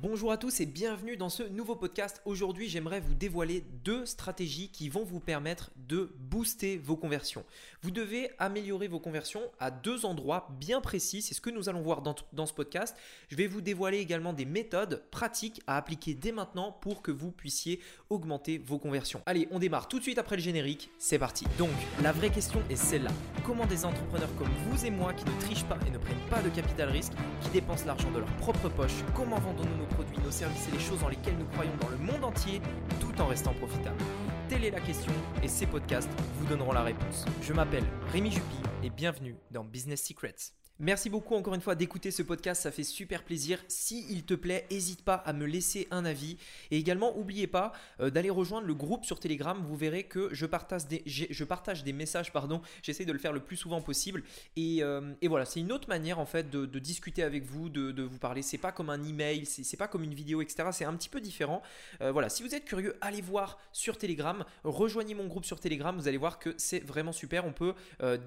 Bonjour à tous et bienvenue dans ce nouveau podcast. Aujourd'hui, j'aimerais vous dévoiler deux stratégies qui vont vous permettre de booster vos conversions. Vous devez améliorer vos conversions à deux endroits bien précis. C'est ce que nous allons voir dans, ce podcast. Je vais vous dévoiler également des méthodes pratiques à appliquer dès maintenant pour que vous puissiez augmenter vos conversions. Allez, on démarre tout de suite après le générique. C'est parti. Donc, la vraie question est celle-là. Comment des entrepreneurs comme vous et moi qui ne trichent pas et ne prennent pas de capital risque, qui dépensent l'argent de leur propre poche, comment vendons-nous nos produits, nos services et les choses dans lesquelles nous croyons dans le monde entier, tout en restant profitables Telle est la question et ces podcasts vous donneront la réponse. Je m'appelle Rémi Jupy et bienvenue dans Business Secrets. Merci beaucoup encore une fois d'écouter ce podcast, ça fait super plaisir. Si il te plaît, n'hésite pas à me laisser un avis et également n'oubliez pas euh, d'aller rejoindre le groupe sur Telegram. Vous verrez que je partage des, messages, pardon. J'essaie de le faire le plus souvent possible et, euh, et voilà, c'est une autre manière en fait de, discuter avec vous, de, de vous parler. C'est pas comme un email, c'est pas comme une vidéo, etc. C'est un petit peu différent. Euh, voilà, si vous êtes curieux, allez voir sur Telegram, rejoignez mon groupe sur Telegram. Vous allez voir que c'est vraiment super. On peut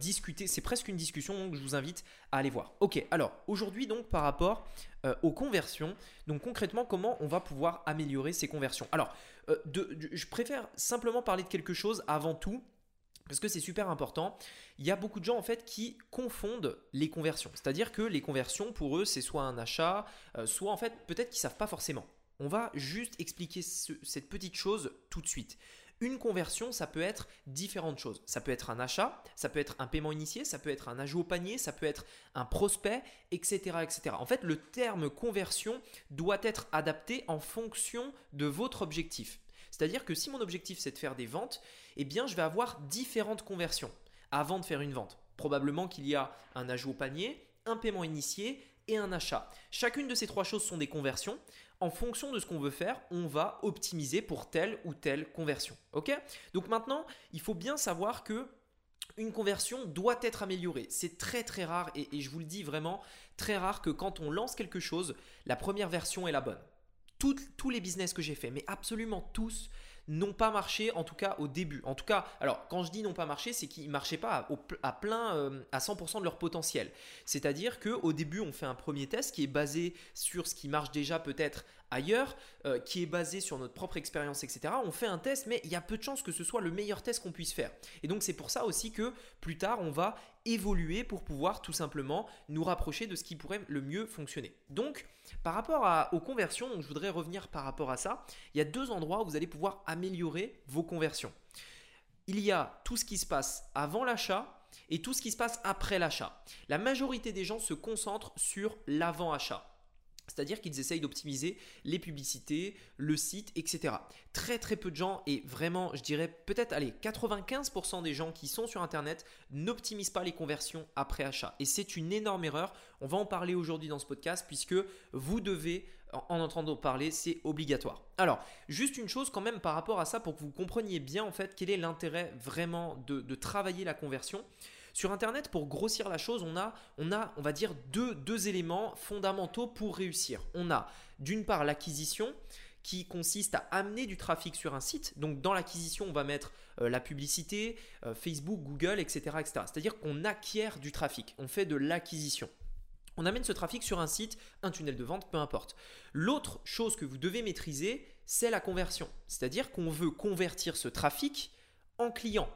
discuter, c'est presque une discussion. Donc je vous invite à voir. Ok, alors aujourd'hui donc par rapport euh, aux conversions, donc concrètement comment on va pouvoir améliorer ces conversions? Alors, euh, je préfère simplement parler de quelque chose avant tout. Parce que c'est super important, il y a beaucoup de gens en fait qui confondent les conversions. C'est-à-dire que les conversions pour eux c'est soit un achat, euh, soit en fait peut-être qu'ils savent pas forcément. On va juste expliquer cette petite chose tout de suite. Une conversion, ça peut être différentes choses. Ça peut être un achat, ça peut être un paiement initié, ça peut être un ajout au panier, ça peut être un prospect, etc. etc. En fait, le terme conversion doit être adapté en fonction de votre objectif. C'est-à-dire que si mon objectif c'est de faire des ventes, eh bien je vais avoir différentes conversions avant de faire une vente. Probablement qu'il y a un ajout au panier, un paiement initié et un achat. Chacune de ces trois choses sont des conversions en fonction de ce qu'on veut faire, on va optimiser pour telle ou telle conversion. Ok? Donc maintenant, il faut bien savoir que une conversion doit être améliorée. C'est très très rare et, je vous le dis vraiment très rare que quand on lance quelque chose, la première version est la bonne. tous les business que j'ai fait, mais absolument tous, n'ont pas marché, en tout cas au début. En tout cas, alors quand je dis n'ont pas marché, c'est qu'ils ne marchaient pas à, plein, euh, à 100% de leur potentiel. C'est-à-dire qu'au début, on fait un premier test qui est basé sur ce qui marche déjà peut-être ailleurs, euh, qui est basé sur notre propre expérience, etc. On fait un test, mais il y a peu de chances que ce soit le meilleur test qu'on puisse faire. Et donc c'est pour ça aussi que plus tard, on va évoluer pour pouvoir tout simplement nous rapprocher de ce qui pourrait le mieux fonctionner. Donc, par rapport aux conversions, je voudrais revenir par rapport à ça, il y a deux endroits où vous allez pouvoir améliorer vos conversions. Il y a tout ce qui se passe avant l'achat et tout ce qui se passe après l'achat. La majorité des gens se concentrent sur l'avant-achat. C'est-à-dire qu'ils essayent d'optimiser les publicités, le site, etc. Très très peu de gens, et vraiment je dirais peut-être, allez, 95% des gens qui sont sur Internet n'optimisent pas les conversions après achat. Et c'est une énorme erreur. On va en parler aujourd'hui dans ce podcast puisque vous devez en entendant parler, c'est obligatoire. Alors, juste une chose quand même par rapport à ça pour que vous compreniez bien en fait quel est l'intérêt vraiment de, de travailler la conversion. Sur Internet, pour grossir la chose, on a, on a on va dire, deux, éléments fondamentaux pour réussir. On a d'une part l'acquisition qui consiste à amener du trafic sur un site. Donc dans l'acquisition, on va mettre euh, la publicité, euh, Facebook, Google, etc. etc. C'est-à-dire qu'on acquiert du trafic, on fait de l'acquisition. On amène ce trafic sur un site, un tunnel de vente, peu importe. L'autre chose que vous devez maîtriser, c'est la conversion. C'est-à-dire qu'on veut convertir ce trafic en client.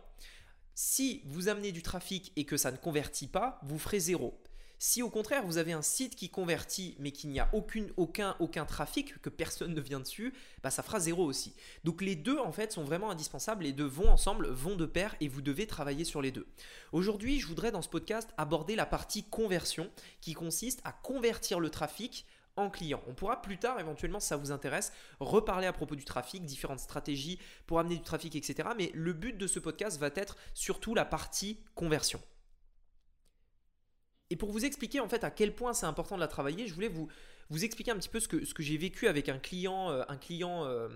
Si vous amenez du trafic et que ça ne convertit pas, vous ferez zéro. Si au contraire vous avez un site qui convertit mais qu'il n'y a aucun, aucun trafic, que personne ne vient dessus, bah ça fera zéro aussi. Donc les deux en fait sont vraiment indispensables, les deux vont ensemble, vont de pair et vous devez travailler sur les deux. Aujourd'hui je voudrais dans ce podcast aborder la partie conversion qui consiste à convertir le trafic en client. On pourra plus tard, éventuellement, si ça vous intéresse, reparler à propos du trafic, différentes stratégies pour amener du trafic, etc. Mais le but de ce podcast va être surtout la partie conversion. Et pour vous expliquer en fait à quel point c'est important de la travailler, je voulais vous, vous expliquer un petit peu ce que, ce que j'ai vécu avec un client, euh, un client, euh,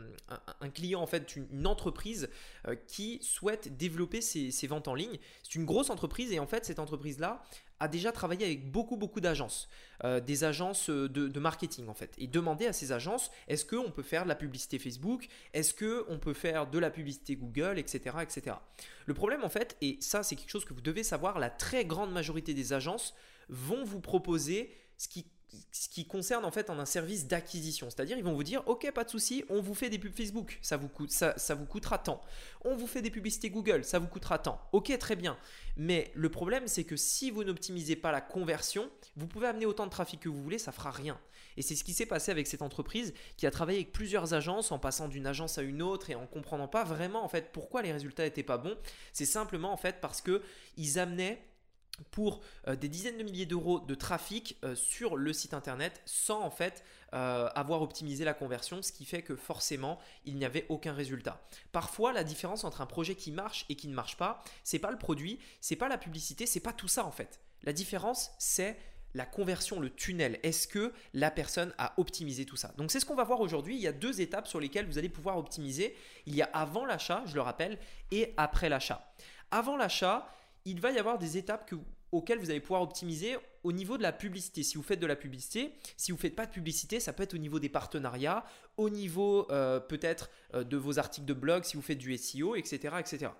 un, client en fait, une, entreprise euh, qui souhaite développer ses, ventes en ligne. C'est une grosse entreprise et en fait cette entreprise-là a déjà travaillé avec beaucoup beaucoup d'agences, des agences de, marketing en fait, et demander à ces agences est-ce qu'on peut faire de la publicité Facebook, est-ce qu'on peut faire de la publicité Google, etc., etc. Le problème en fait, et ça c'est quelque chose que vous devez savoir, la très grande majorité des agences vont vous proposer ce qui ce qui concerne en fait un service d'acquisition. C'est-à-dire, ils vont vous dire, ok, pas de souci, on vous fait des pubs Facebook, ça vous, coûtera tant. On vous fait des publicités Google, ça vous coûtera tant. Ok, très bien. Mais le problème, c'est que si vous n'optimisez pas la conversion, vous pouvez amener autant de trafic que vous voulez, ça fera rien. Et c'est ce qui s'est passé avec cette entreprise qui a travaillé avec plusieurs agences en passant d'une agence à une autre et en comprenant pas vraiment en fait pourquoi les résultats n'étaient pas bons. C'est simplement en fait parce que ils amenaient pour euh, des dizaines de milliers d'euros de trafic euh, sur le site internet sans en fait euh, avoir optimisé la conversion, ce qui fait que forcément il n'y avait aucun résultat. Parfois la différence entre un projet qui marche et qui ne marche pas, c'est pas le produit, c'est pas la publicité, c'est pas tout ça en fait. La différence c'est la conversion, le tunnel. Est-ce que la personne a optimisé tout ça? Donc c'est ce qu'on va voir aujourd'hui. Il y a deux étapes sur lesquelles vous allez pouvoir optimiser. Il y a avant l'achat, je le rappelle, et après l'achat. Avant l'achat, il va y avoir des étapes auxquelles vous allez pouvoir optimiser au niveau de la publicité. Si vous faites de la publicité, si vous ne faites pas de publicité, ça peut être au niveau des partenariats, au niveau euh, peut-être euh, de vos articles de blog, si vous faites du SEO, etc., etc.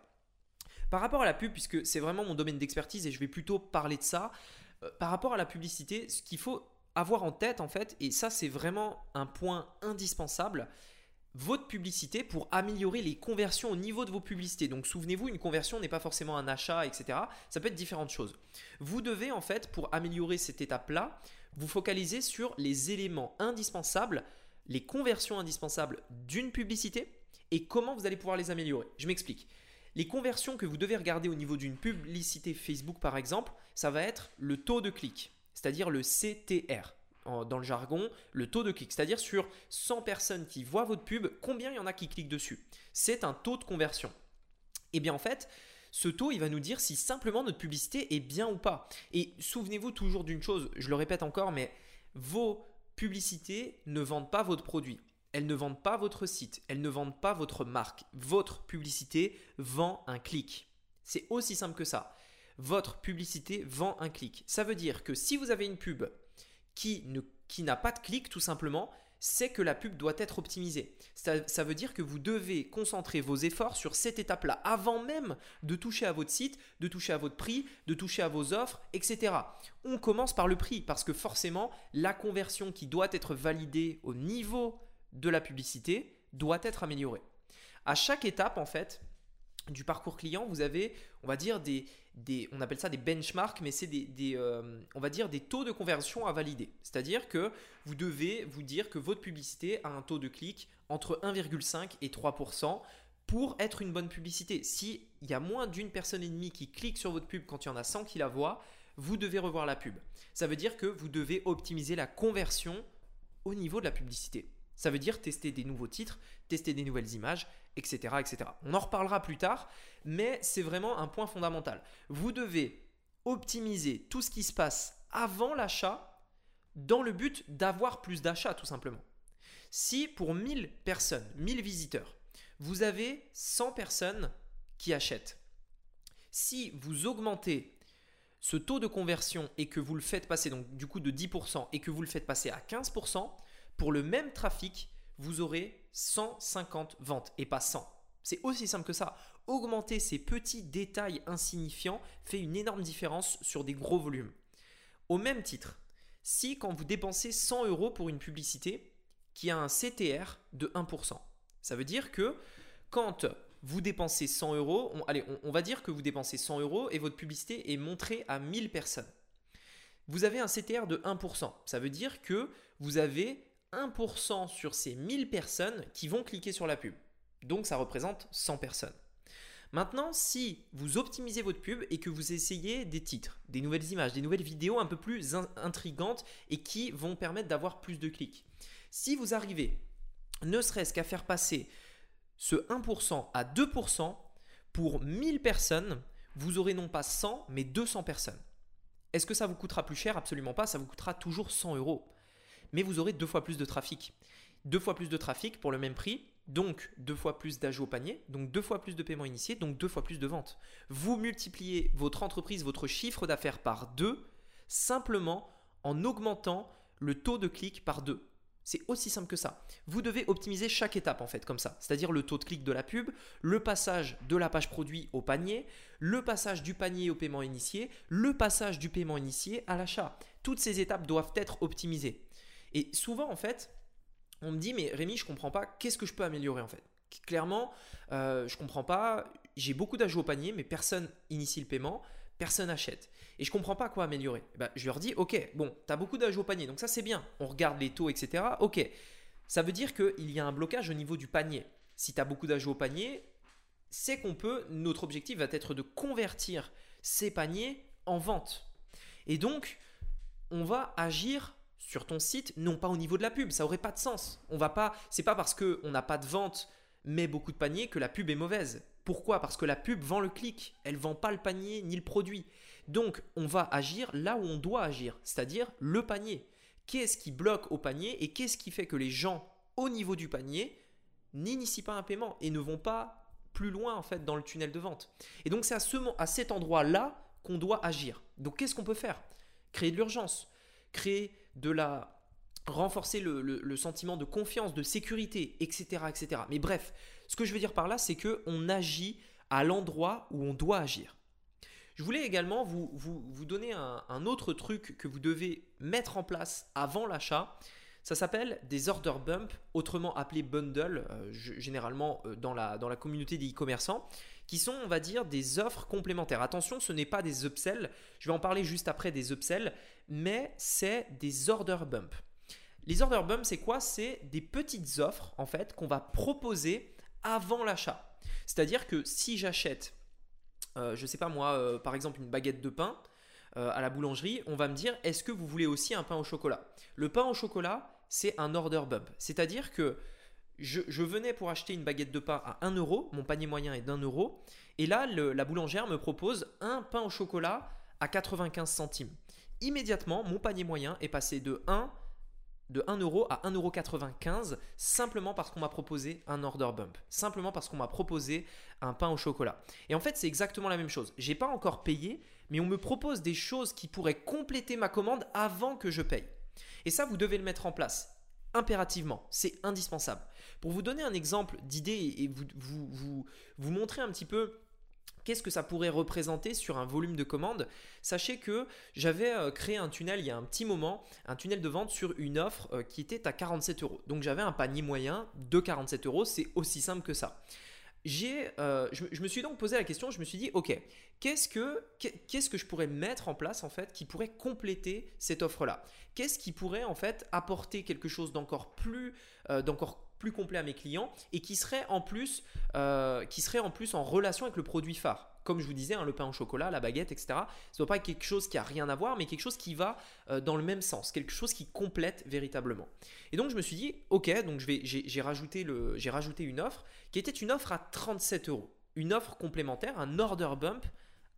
Par rapport à la pub, puisque c'est vraiment mon domaine d'expertise et je vais plutôt parler de ça, euh, par rapport à la publicité, ce qu'il faut avoir en tête en fait, et ça c'est vraiment un point indispensable, votre publicité pour améliorer les conversions au niveau de vos publicités. Donc souvenez-vous, une conversion n'est pas forcément un achat, etc. Ça peut être différentes choses. Vous devez en fait, pour améliorer cette étape-là, vous focaliser sur les éléments indispensables, les conversions indispensables d'une publicité et comment vous allez pouvoir les améliorer. Je m'explique. Les conversions que vous devez regarder au niveau d'une publicité Facebook par exemple, ça va être le taux de clic, c'est-à-dire le CTR dans le jargon, le taux de clic. C'est-à-dire sur 100 personnes qui voient votre pub, combien il y en a qui cliquent dessus? C'est un taux de conversion. Et eh bien en fait, ce taux, il va nous dire si simplement notre publicité est bien ou pas. Et souvenez-vous toujours d'une chose, je le répète encore, mais vos publicités ne vendent pas votre produit. Elles ne vendent pas votre site, elles ne vendent pas votre marque. Votre publicité vend un clic. C'est aussi simple que ça. Votre publicité vend un clic. Ça veut dire que si vous avez une pub qui, n'a pas de clic tout simplement, c'est que la pub doit être optimisée. Ça, ça, veut dire que vous devez concentrer vos efforts sur cette étape-là, avant même de toucher à votre site, de toucher à votre prix, de toucher à vos offres, etc. On commence par le prix, parce que forcément, la conversion qui doit être validée au niveau de la publicité doit être améliorée. À chaque étape, en fait, du parcours client, vous avez, on va dire, des, on appelle ça des benchmarks, mais c'est des, euh, on va dire des taux de conversion à valider. C'est-à-dire que vous devez vous dire que votre publicité a un taux de clic entre 1,5 et 3% pour être une bonne publicité. S'il y a moins d'une personne et demie qui clique sur votre pub quand il y en a 100 qui la voient, vous devez revoir la pub. Ça veut dire que vous devez optimiser la conversion au niveau de la publicité. Ça veut dire tester des nouveaux titres, tester des nouvelles images, etc., etc. On en reparlera plus tard, mais c'est vraiment un point fondamental. Vous devez optimiser tout ce qui se passe avant l'achat dans le but d'avoir plus d'achats tout simplement. Si pour 1000 personnes, 1000 visiteurs, vous avez 100 personnes qui achètent, si vous augmentez ce taux de conversion et que vous le faites passer donc du coup de 10% et que vous le faites passer à 15%, pour le même trafic, vous aurez 150 ventes et pas 100. C'est aussi simple que ça. Augmenter ces petits détails insignifiants fait une énorme différence sur des gros volumes. Au même titre, si quand vous dépensez 100 euros pour une publicité qui a un CTR de 1%, ça veut dire que quand vous dépensez 100 euros, on, allez, on, va dire que vous dépensez 100 euros et votre publicité est montrée à 1000 personnes. Vous avez un CTR de 1%. Ça veut dire que vous avez 1% sur ces 1000 personnes qui vont cliquer sur la pub. Donc ça représente 100 personnes. Maintenant, si vous optimisez votre pub et que vous essayez des titres, des nouvelles images, des nouvelles vidéos un peu plus intrigantes et qui vont permettre d'avoir plus de clics, si vous arrivez ne serait-ce qu'à faire passer ce 1% à 2%, pour 1000 personnes, vous aurez non pas 100 mais 200 personnes. Est-ce que ça vous coûtera plus cher? Absolument pas, ça vous coûtera toujours 100 euros mais vous aurez deux fois plus de trafic. Deux fois plus de trafic pour le même prix, donc deux fois plus d'ajouts au panier, donc deux fois plus de paiements initiés, donc deux fois plus de ventes. Vous multipliez votre entreprise, votre chiffre d'affaires par deux, simplement en augmentant le taux de clic par deux. C'est aussi simple que ça. Vous devez optimiser chaque étape en fait comme ça, c'est-à-dire le taux de clic de la pub, le passage de la page produit au panier, le passage du panier au paiement initié, le passage du paiement initié à l'achat. Toutes ces étapes doivent être optimisées. Et souvent, en fait, on me dit, mais Rémi, je comprends pas, qu'est-ce que je peux améliorer en fait? Clairement, euh, je comprends pas, j'ai beaucoup d'ajouts au panier, mais personne initie le paiement, personne achète. Et je comprends pas quoi améliorer. Ben, je leur dis, ok, bon, tu as beaucoup d'ajouts au panier, donc ça c'est bien. On regarde les taux, etc. Ok, ça veut dire qu'il y a un blocage au niveau du panier. Si tu as beaucoup d'ajouts au panier, c'est qu'on peut, notre objectif va être de convertir ces paniers en vente. Et donc, on va agir sur ton site, non pas au niveau de la pub, ça aurait pas de sens. On va pas, c'est pas parce que on n'a pas de vente mais beaucoup de paniers que la pub est mauvaise. Pourquoi? Parce que la pub vend le clic, elle vend pas le panier ni le produit. Donc, on va agir là où on doit agir, c'est-à-dire le panier. Qu'est-ce qui bloque au panier et qu'est-ce qui fait que les gens au niveau du panier n'initient pas un paiement et ne vont pas plus loin en fait dans le tunnel de vente? Et donc c'est à, ce, à cet endroit-là qu'on doit agir. Donc qu'est-ce qu'on peut faire? Créer de l'urgence, créer de la renforcer le, sentiment de confiance, de sécurité, etc., etc. Mais bref, ce que je veux dire par là, c'est que on agit à l'endroit où on doit agir. Je voulais également vous, vous, donner un, autre truc que vous devez mettre en place avant l'achat. Ça s'appelle des order bump, autrement appelé bundle, euh, généralement euh, dans, la, dans la communauté des e-commerçants, qui sont, on va dire, des offres complémentaires. Attention, ce n'est pas des upsells, je vais en parler juste après des upsells, mais c'est des order bump. Les order bumps, c'est quoi? C'est des petites offres en fait qu'on va proposer avant l'achat. C'est-à-dire que si j'achète, euh, je ne sais pas moi, euh, par exemple une baguette de pain euh, à la boulangerie, on va me dire est-ce que vous voulez aussi un pain au chocolat? Le pain au chocolat, c'est un order bump. C'est-à-dire que je, venais pour acheter une baguette de pain à 1 euro, mon panier moyen est d'un euro, et là la boulangère me propose un pain au chocolat à 95 centimes. Immédiatement, mon panier moyen est passé de 1 de 1 euro à 1,95€ simplement parce qu'on m'a proposé un order bump, simplement parce qu'on m'a proposé un pain au chocolat. Et en fait, c'est exactement la même chose. J'ai pas encore payé, mais on me propose des choses qui pourraient compléter ma commande avant que je paye. Et ça, vous devez le mettre en place impérativement, c'est indispensable. Pour vous donner un exemple d'idée et vous, vous, vous, vous montrer un petit peu Qu'est-ce que ça pourrait représenter sur un volume de commande? Sachez que j'avais euh, créé un tunnel il y a un petit moment, un tunnel de vente sur une offre euh, qui était à 47 euros. Donc j'avais un panier moyen de 47 euros, c'est aussi simple que ça. J'ai, euh, je, me suis donc posé la question, je me suis dit, ok, qu'est-ce que, qu'est-ce que je pourrais mettre en place en fait qui pourrait compléter cette offre-là? Qu'est-ce qui pourrait en fait apporter quelque chose d'encore plus, d'encore plus complet à mes clients et qui serait en plus, euh, qui serait en, plus en relation avec le produit phare. Comme je vous disais, hein, le pain au chocolat, la baguette, etc. Ce ne doit pas quelque chose qui a rien à voir, mais quelque chose qui va euh, dans le même sens, quelque chose qui complète véritablement. Et donc je me suis dit, ok, donc j'ai, rajouté rajouté une offre qui était une offre à 37 euros, une offre complémentaire, un order bump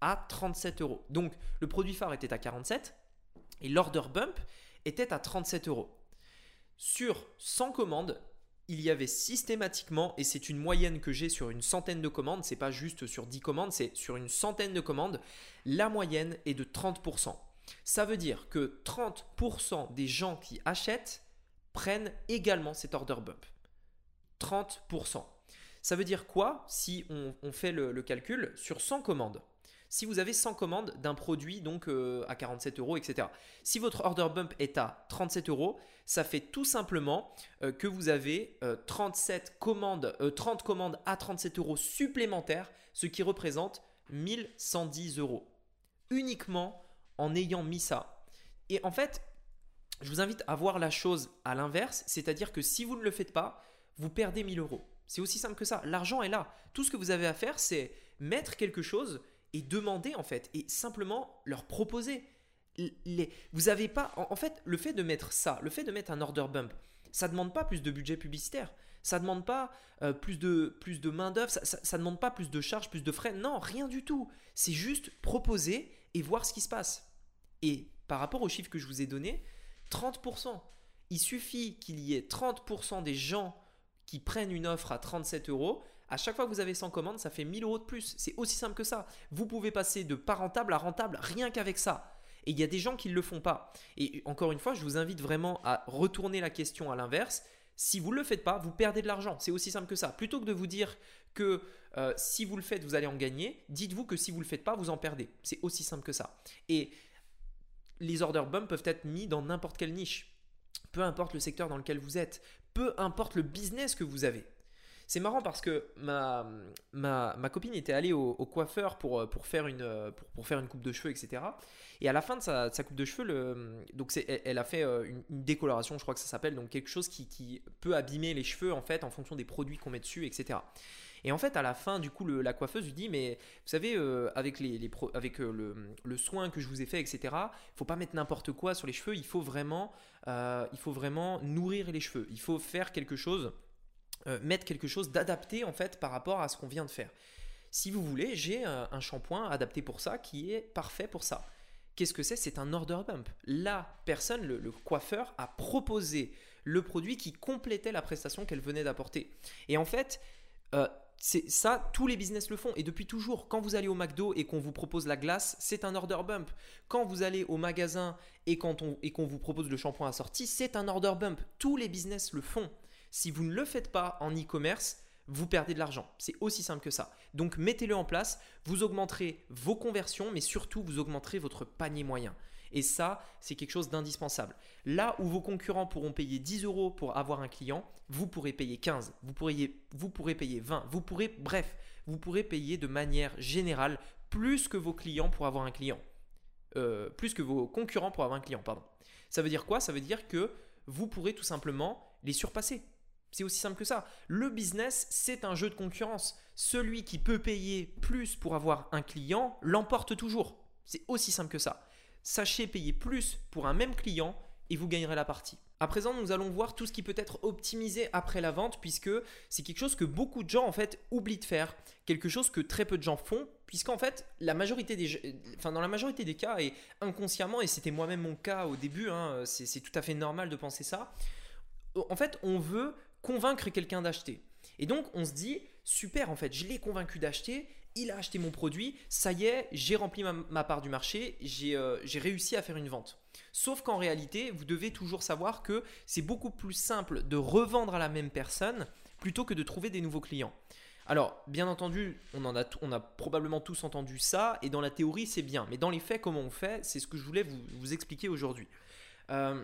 à 37 euros. Donc le produit phare était à 47 et l'order bump était à 37 euros. Sur 100 commandes, il y avait systématiquement, et c'est une moyenne que j'ai sur une centaine de commandes, c'est pas juste sur 10 commandes, c'est sur une centaine de commandes, la moyenne est de 30%. Ça veut dire que 30% des gens qui achètent prennent également cet order bump. 30%. Ça veut dire quoi si on, fait le, le calcul sur 100 commandes? Si vous avez 100 commandes d'un produit donc euh, à 47 euros, etc. Si votre order bump est à 37 euros, ça fait tout simplement euh, que vous avez 37 euh, commandes, 30 commandes à 37 euros supplémentaires, ce qui représente 1110 euros. Uniquement en ayant mis ça. Et en fait, je vous invite à voir la chose à l'inverse, c'est-à-dire que si vous ne le faites pas, vous perdez 1000 euros. C'est aussi simple que ça. L'argent est là. Tout ce que vous avez à faire, c'est mettre quelque chose et demander en fait et simplement leur proposer. Les, vous avez pas en, fait le fait de mettre ça, le fait de mettre un order bump, ça demande pas plus de budget publicitaire, ça demande pas euh, plus de plus de main d'œuvre, ça, ça, demande pas plus de charges, plus de frais, non rien du tout. C'est juste proposer et voir ce qui se passe. Et par rapport aux chiffres que je vous ai donnés, 30%. Il suffit qu'il y ait 30% des gens qui prennent une offre à 37 euros à chaque fois que vous avez 100 commandes, ça fait 1000 euros de plus. C'est aussi simple que ça. Vous pouvez passer de pas rentable à rentable rien qu'avec ça. Et il y a des gens qui ne le font pas. Et encore une fois, je vous invite vraiment à retourner la question à l'inverse. Si vous ne le faites pas, vous perdez de l'argent. C'est aussi simple que ça. Plutôt que de vous dire que euh, si vous le faites, vous allez en gagner, dites-vous que si vous ne le faites pas, vous en perdez. C'est aussi simple que ça. Et les order bumps peuvent être mis dans n'importe quelle niche. Peu importe le secteur dans lequel vous êtes, peu importe le business que vous avez. C'est marrant parce que ma, ma, ma copine était allée au, coiffeur pour, pour, faire une, pour, pour, faire une coupe de cheveux, etc. Et à la fin de sa, coupe de cheveux, le, donc elle, elle, a fait euh, une, décoloration, je crois que ça s'appelle, donc quelque chose qui, qui, peut abîmer les cheveux en fait en fonction des produits qu'on met dessus, etc. Et en fait, à la fin, du coup, la coiffeuse lui dit Mais vous savez, euh, avec, les, avec euh, le, le, soin que je vous ai fait, etc., il faut pas mettre n'importe quoi sur les cheveux. Il faut vraiment, euh, il faut vraiment nourrir les cheveux. Il faut faire quelque chose, mettre quelque chose d'adapté en fait par rapport à ce qu'on vient de faire. Si vous voulez, j'ai un, shampoing adapté pour ça qui est parfait pour ça. Qu'est-ce que c'est? C'est un order bump. La personne, le, coiffeur, a proposé le produit qui complétait la prestation qu'elle venait d'apporter. Et en fait, c'est ça, tous les business le font et depuis toujours. Quand vous allez au McDo et qu'on vous propose la glace, c'est un order bump. Quand vous allez au magasin et qu'on vous propose le shampoing assorti, c'est un order bump. Tous les business le font. Si vous ne le faites pas en e-commerce, vous perdez de l'argent. C'est aussi simple que ça. Donc mettez-le en place, vous augmenterez vos conversions, mais surtout vous augmenterez votre panier moyen. Et ça, c'est quelque chose d'indispensable. Là où vos concurrents pourront payer 10 euros pour avoir un client, vous pourrez payer 15, vous, pourriez, vous pourrez payer 20, vous pourrez, bref, vous pourrez payer de manière générale plus que vos clients pour avoir un client. Euh, plus que vos concurrents pour avoir un client, pardon. Ça veut dire quoi? Ça veut dire que vous pourrez tout simplement les surpasser. C'est aussi simple que ça. Le business, c'est un jeu de concurrence. Celui qui peut payer plus pour avoir un client l'emporte toujours. C'est aussi simple que ça sachez payer plus pour un même client et vous gagnerez la partie. À présent, nous allons voir tout ce qui peut être optimisé après la vente puisque c'est quelque chose que beaucoup de gens en fait oublient de faire, quelque chose que très peu de gens font puisqu'en fait la majorité des, enfin dans la majorité des cas et inconsciemment et c'était moi-même mon cas au début, hein, c'est tout à fait normal de penser ça. En fait, on veut convaincre quelqu'un d'acheter et donc on se dit super en fait, je l'ai convaincu d'acheter il a acheté mon produit, ça y est, j'ai rempli ma, part du marché, euh, j'ai réussi à faire une vente. Sauf qu'en réalité, vous devez toujours savoir que c'est beaucoup plus simple de revendre à la même personne plutôt que de trouver des nouveaux clients. Alors, bien entendu, on, en a, on a probablement tous entendu ça, et dans la théorie, c'est bien. Mais dans les faits, comment on fait? C'est ce que je voulais vous, expliquer aujourd'hui. Euh,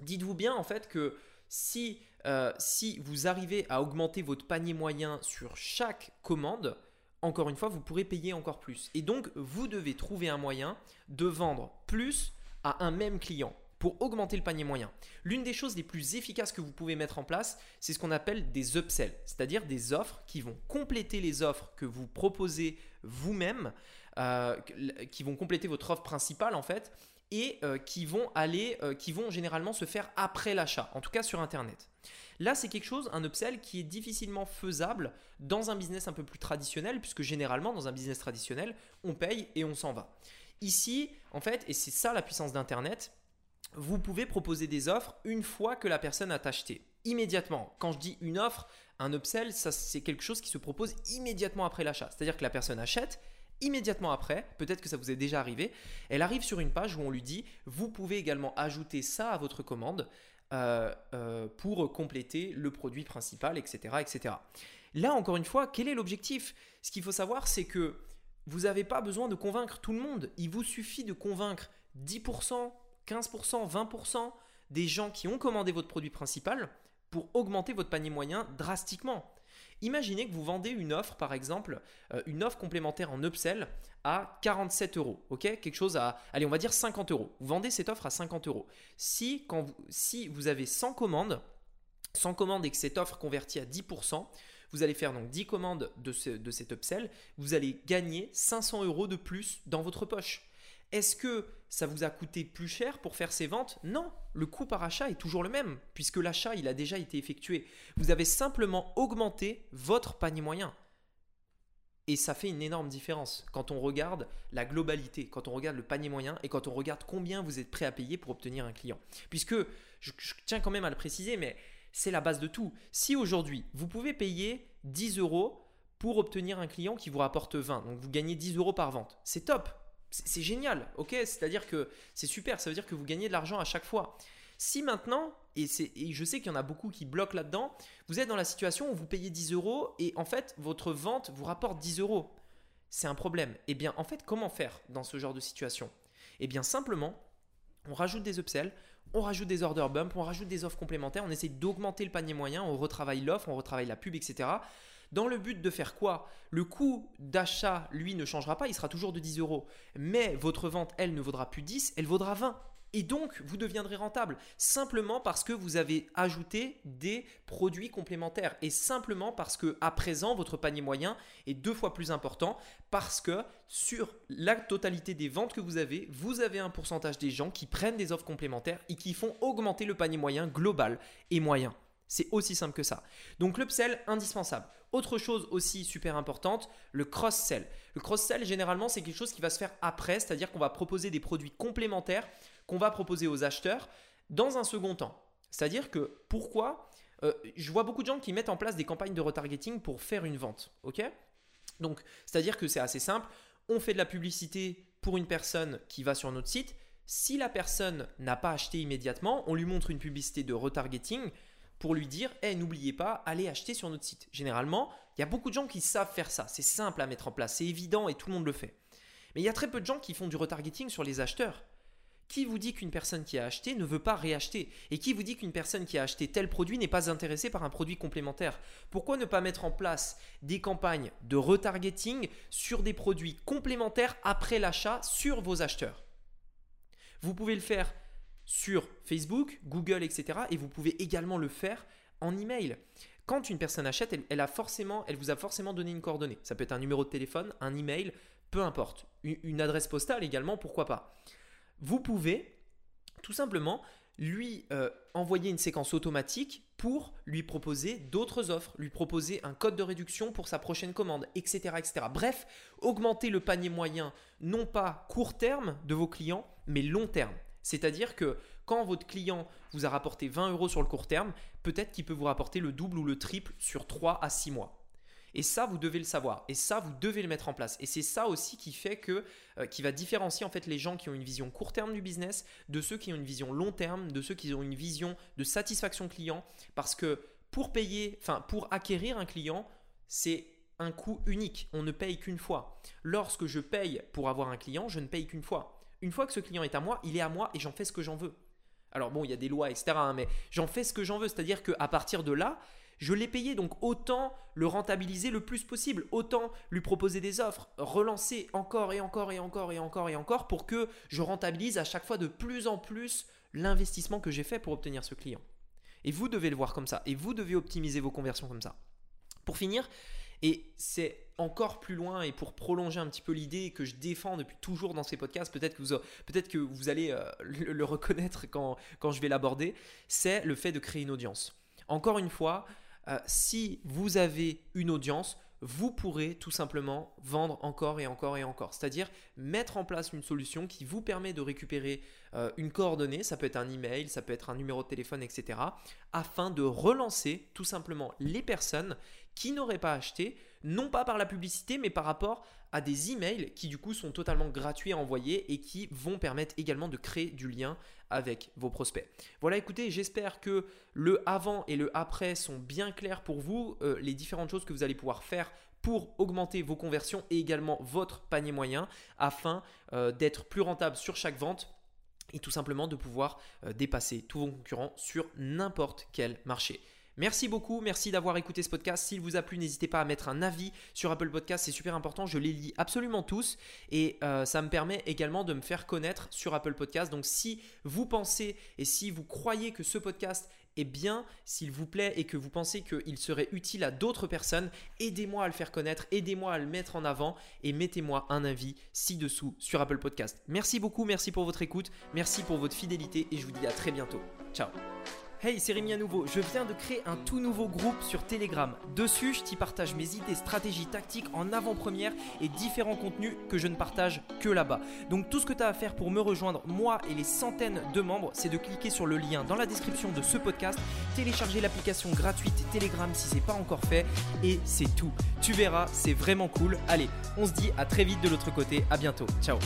dites-vous bien, en fait, que si, euh, si vous arrivez à augmenter votre panier moyen sur chaque commande, encore une fois, vous pourrez payer encore plus. Et donc, vous devez trouver un moyen de vendre plus à un même client pour augmenter le panier moyen. L'une des choses les plus efficaces que vous pouvez mettre en place, c'est ce qu'on appelle des upsells, c'est-à-dire des offres qui vont compléter les offres que vous proposez vous-même, euh, qui vont compléter votre offre principale en fait, et euh, qui vont aller, euh, qui vont généralement se faire après l'achat, en tout cas sur Internet. Là, c'est quelque chose, un upsell qui est difficilement faisable dans un business un peu plus traditionnel, puisque généralement, dans un business traditionnel, on paye et on s'en va. Ici, en fait, et c'est ça la puissance d'Internet, vous pouvez proposer des offres une fois que la personne a acheté. Immédiatement. Quand je dis une offre, un upsell, ça c'est quelque chose qui se propose immédiatement après l'achat. C'est-à-dire que la personne achète, immédiatement après, peut-être que ça vous est déjà arrivé, elle arrive sur une page où on lui dit, vous pouvez également ajouter ça à votre commande. Euh, euh, pour compléter le produit principal, etc., etc. Là, encore une fois, quel est l'objectif? Ce qu'il faut savoir, c'est que vous n'avez pas besoin de convaincre tout le monde. Il vous suffit de convaincre 10%, 15%, 20% des gens qui ont commandé votre produit principal pour augmenter votre panier moyen drastiquement. Imaginez que vous vendez une offre, par exemple, euh, une offre complémentaire en upsell à 47 euros. Ok? Quelque chose à, allez, on va dire 50 euros. Vous vendez cette offre à 50 euros. Si, quand vous, si vous avez 100 commandes, 100 commandes et que cette offre convertit à 10%, vous allez faire donc 10 commandes de, ce, de cet upsell, vous allez gagner 500 euros de plus dans votre poche. Est-ce que ça vous a coûté plus cher pour faire ces ventes? Non, le coût par achat est toujours le même, puisque l'achat, il a déjà été effectué. Vous avez simplement augmenté votre panier moyen. Et ça fait une énorme différence quand on regarde la globalité, quand on regarde le panier moyen et quand on regarde combien vous êtes prêt à payer pour obtenir un client. Puisque, je, tiens quand même à le préciser, mais c'est la base de tout. Si aujourd'hui, vous pouvez payer 10 euros pour obtenir un client qui vous rapporte 20, donc vous gagnez 10 euros par vente, c'est top, c'est génial, ok C'est-à-dire que c'est super, ça veut dire que vous gagnez de l'argent à chaque fois. Si maintenant, et, je sais qu'il y en a beaucoup qui bloquent là-dedans, vous êtes dans la situation où vous payez 10 euros et en fait, votre vente vous rapporte 10 euros. C'est un problème. Eh bien, en fait, comment faire dans ce genre de situation? Eh bien, simplement, on rajoute des upsells, on rajoute des order bumps, on rajoute des offres complémentaires, on essaie d'augmenter le panier moyen, on retravaille l'offre, on retravaille la pub, etc. Dans le but de faire quoi? Le coût d'achat, lui, ne changera pas, il sera toujours de 10 euros. Mais votre vente, elle, ne vaudra plus 10, elle vaudra 20. Et donc, vous deviendrez rentable simplement parce que vous avez ajouté des produits complémentaires et simplement parce que à présent, votre panier moyen est deux fois plus important parce que sur la totalité des ventes que vous avez, vous avez un pourcentage des gens qui prennent des offres complémentaires et qui font augmenter le panier moyen global et moyen. C'est aussi simple que ça. Donc l'upsell, indispensable. Autre chose aussi super importante, le cross-sell. Le cross-sell, généralement, c'est quelque chose qui va se faire après, c'est-à-dire qu'on va proposer des produits complémentaires qu'on va proposer aux acheteurs dans un second temps. C'est-à-dire que pourquoi euh, Je vois beaucoup de gens qui mettent en place des campagnes de retargeting pour faire une vente. ok? Donc, c'est-à-dire que c'est assez simple. On fait de la publicité pour une personne qui va sur notre site. Si la personne n'a pas acheté immédiatement, on lui montre une publicité de retargeting pour lui dire hey, n'oubliez pas, allez acheter sur notre site. Généralement, il y a beaucoup de gens qui savent faire ça. C'est simple à mettre en place, c'est évident et tout le monde le fait. Mais il y a très peu de gens qui font du retargeting sur les acheteurs. Qui vous dit qu'une personne qui a acheté ne veut pas réacheter? Et qui vous dit qu'une personne qui a acheté tel produit n'est pas intéressée par un produit complémentaire? Pourquoi ne pas mettre en place des campagnes de retargeting sur des produits complémentaires après l'achat sur vos acheteurs? Vous pouvez le faire sur Facebook, Google, etc. Et vous pouvez également le faire en email. Quand une personne achète, elle, a forcément, elle vous a forcément donné une coordonnée. Ça peut être un numéro de téléphone, un email, peu importe. Une, adresse postale également, pourquoi pas. Vous pouvez tout simplement lui euh, envoyer une séquence automatique pour lui proposer d'autres offres, lui proposer un code de réduction pour sa prochaine commande, etc., etc. Bref, augmenter le panier moyen, non pas court terme de vos clients, mais long terme. C'est-à-dire que quand votre client vous a rapporté 20 euros sur le court terme, peut-être qu'il peut vous rapporter le double ou le triple sur 3 à 6 mois. Et ça, vous devez le savoir. Et ça, vous devez le mettre en place. Et c'est ça aussi qui fait que, euh, qui va différencier en fait les gens qui ont une vision court terme du business de ceux qui ont une vision long terme, de ceux qui ont une vision de satisfaction client. Parce que pour payer, enfin pour acquérir un client, c'est un coût unique. On ne paye qu'une fois. Lorsque je paye pour avoir un client, je ne paye qu'une fois une fois que ce client est à moi, il est à moi et j'en fais ce que j'en veux. Alors bon, il y a des lois, etc. Hein, mais j'en fais ce que j'en veux. C'est-à-dire qu'à partir de là, je l'ai payé, donc autant le rentabiliser le plus possible, autant lui proposer des offres, relancer encore et encore et encore et encore et encore pour que je rentabilise à chaque fois de plus en plus l'investissement que j'ai fait pour obtenir ce client. Et vous devez le voir comme ça, et vous devez optimiser vos conversions comme ça. Pour finir, et c'est encore plus loin et pour prolonger un petit peu l'idée que je défends depuis toujours dans ces podcasts, peut-être que vous, peut que vous allez euh, le, reconnaître quand, quand je vais l'aborder, c'est le fait de créer une audience. Encore une fois, euh, si vous avez une audience, vous pourrez tout simplement vendre encore et encore et encore. C'est-à-dire mettre en place une solution qui vous permet de récupérer euh, une coordonnée, ça peut être un email, ça peut être un numéro de téléphone, etc., afin de relancer tout simplement les personnes qui n'auraient pas acheté, non pas par la publicité, mais par rapport à des emails qui du coup sont totalement gratuits à envoyer et qui vont permettre également de créer du lien avec vos prospects. Voilà, écoutez, j'espère que le avant et le après sont bien clairs pour vous, euh, les différentes choses que vous allez pouvoir faire pour augmenter vos conversions et également votre panier moyen afin euh, d'être plus rentable sur chaque vente et tout simplement de pouvoir euh, dépasser tous vos concurrents sur n'importe quel marché. Merci beaucoup, merci d'avoir écouté ce podcast. S'il vous a plu, n'hésitez pas à mettre un avis sur Apple Podcast, c'est super important. Je les lis absolument tous et euh, ça me permet également de me faire connaître sur Apple Podcast. Donc si vous pensez et si vous croyez que ce podcast est bien, s'il vous plaît, et que vous pensez qu'il serait utile à d'autres personnes, aidez-moi à le faire connaître, aidez-moi à le mettre en avant et mettez-moi un avis ci-dessous sur Apple Podcast. Merci beaucoup, merci pour votre écoute, merci pour votre fidélité et je vous dis à très bientôt. Ciao Hey, c'est Rémi à nouveau. Je viens de créer un tout nouveau groupe sur Telegram. Dessus, je t'y partage mes idées, stratégies, tactiques en avant-première et différents contenus que je ne partage que là-bas. Donc tout ce que tu as à faire pour me rejoindre, moi et les centaines de membres, c'est de cliquer sur le lien dans la description de ce podcast, télécharger l'application gratuite Telegram si c'est pas encore fait et c'est tout. Tu verras, c'est vraiment cool. Allez, on se dit à très vite de l'autre côté. À bientôt. Ciao.